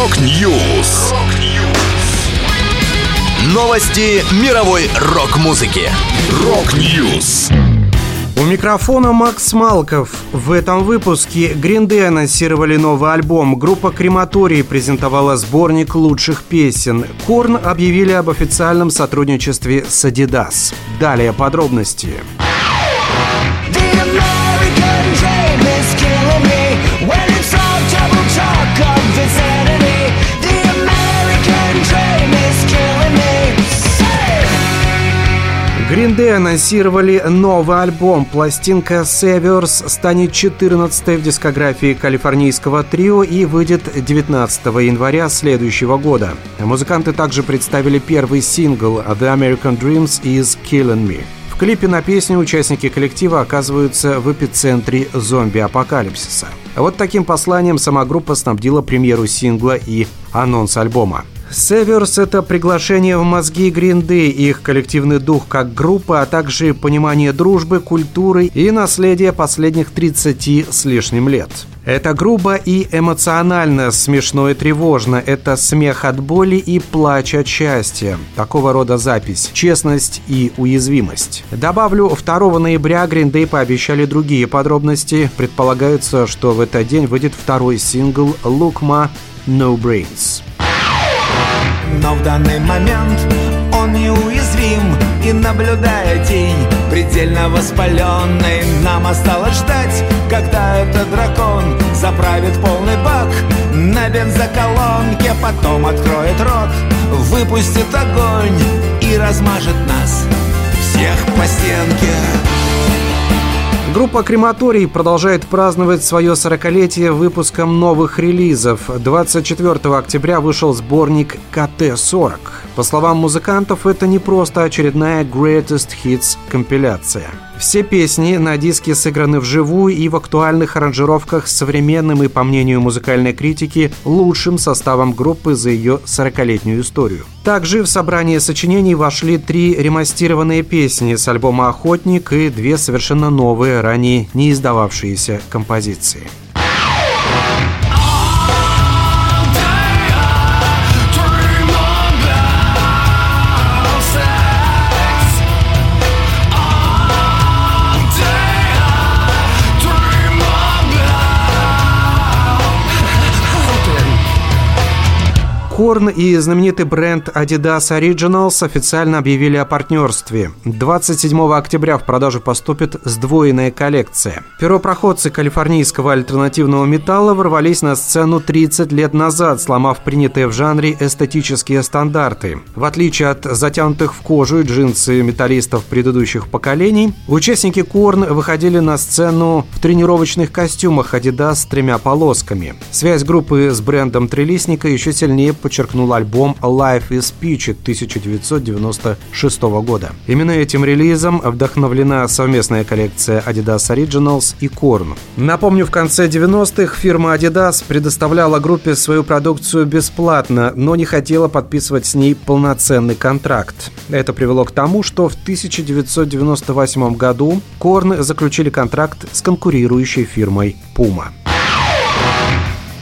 Rock News. Новости мировой рок-музыки. Rock News. У микрофона Макс Малков. В этом выпуске Green Day анонсировали новый альбом. Группа Крематорий презентовала сборник лучших песен. Korn объявили об официальном сотрудничестве с Adidas. Далее подробности. Green Day анонсировали новый альбом. Пластинка Saviors станет 14-й в дискографии калифорнийского трио и выйдет 19 января следующего года. Музыканты также представили первый сингл «The American Dreams is Killing Me». В клипе на песню участники коллектива оказываются в эпицентре зомби-апокалипсиса. Вот таким посланием сама группа снабдила премьеру сингла и анонс альбома. Северс — это приглашение в мозги Гринды, их коллективный дух как группа, а также понимание дружбы, культуры и наследия последних 30 с лишним лет. Это грубо и эмоционально, смешно и тревожно. Это смех от боли и плач от счастья. Такого рода запись. Честность и уязвимость. Добавлю, 2 ноября Гриндей пообещали другие подробности. Предполагается, что в этот день выйдет второй сингл «Лукма No Brains». Но в данный момент он неуязвим И наблюдая тень предельно воспаленной Нам осталось ждать, когда этот дракон Заправит полный бак на бензоколонке Потом откроет рот, выпустит огонь И размажет нас всех по стенке Группа «Крематорий» продолжает праздновать свое 40-летие выпуском новых релизов. 24 октября вышел сборник «КТ-40». По словам музыкантов, это не просто очередная «Greatest Hits» компиляция. Все песни на диске сыграны вживую и в актуальных аранжировках с современным и, по мнению музыкальной критики, лучшим составом группы за ее 40-летнюю историю. Также в собрание сочинений вошли три ремастированные песни с альбома «Охотник» и две совершенно новые, ранее не издававшиеся композиции. Корн и знаменитый бренд Adidas Originals официально объявили о партнерстве. 27 октября в продажу поступит сдвоенная коллекция. Первопроходцы калифорнийского альтернативного металла ворвались на сцену 30 лет назад, сломав принятые в жанре эстетические стандарты. В отличие от затянутых в кожу и джинсы металлистов предыдущих поколений, участники Корн выходили на сцену в тренировочных костюмах Adidas с тремя полосками. Связь группы с брендом Трелисника еще сильнее подчеркнул альбом Life is Peach 1996 года. Именно этим релизом вдохновлена совместная коллекция Adidas Originals и Korn. Напомню, в конце 90-х фирма Adidas предоставляла группе свою продукцию бесплатно, но не хотела подписывать с ней полноценный контракт. Это привело к тому, что в 1998 году Korn заключили контракт с конкурирующей фирмой Puma.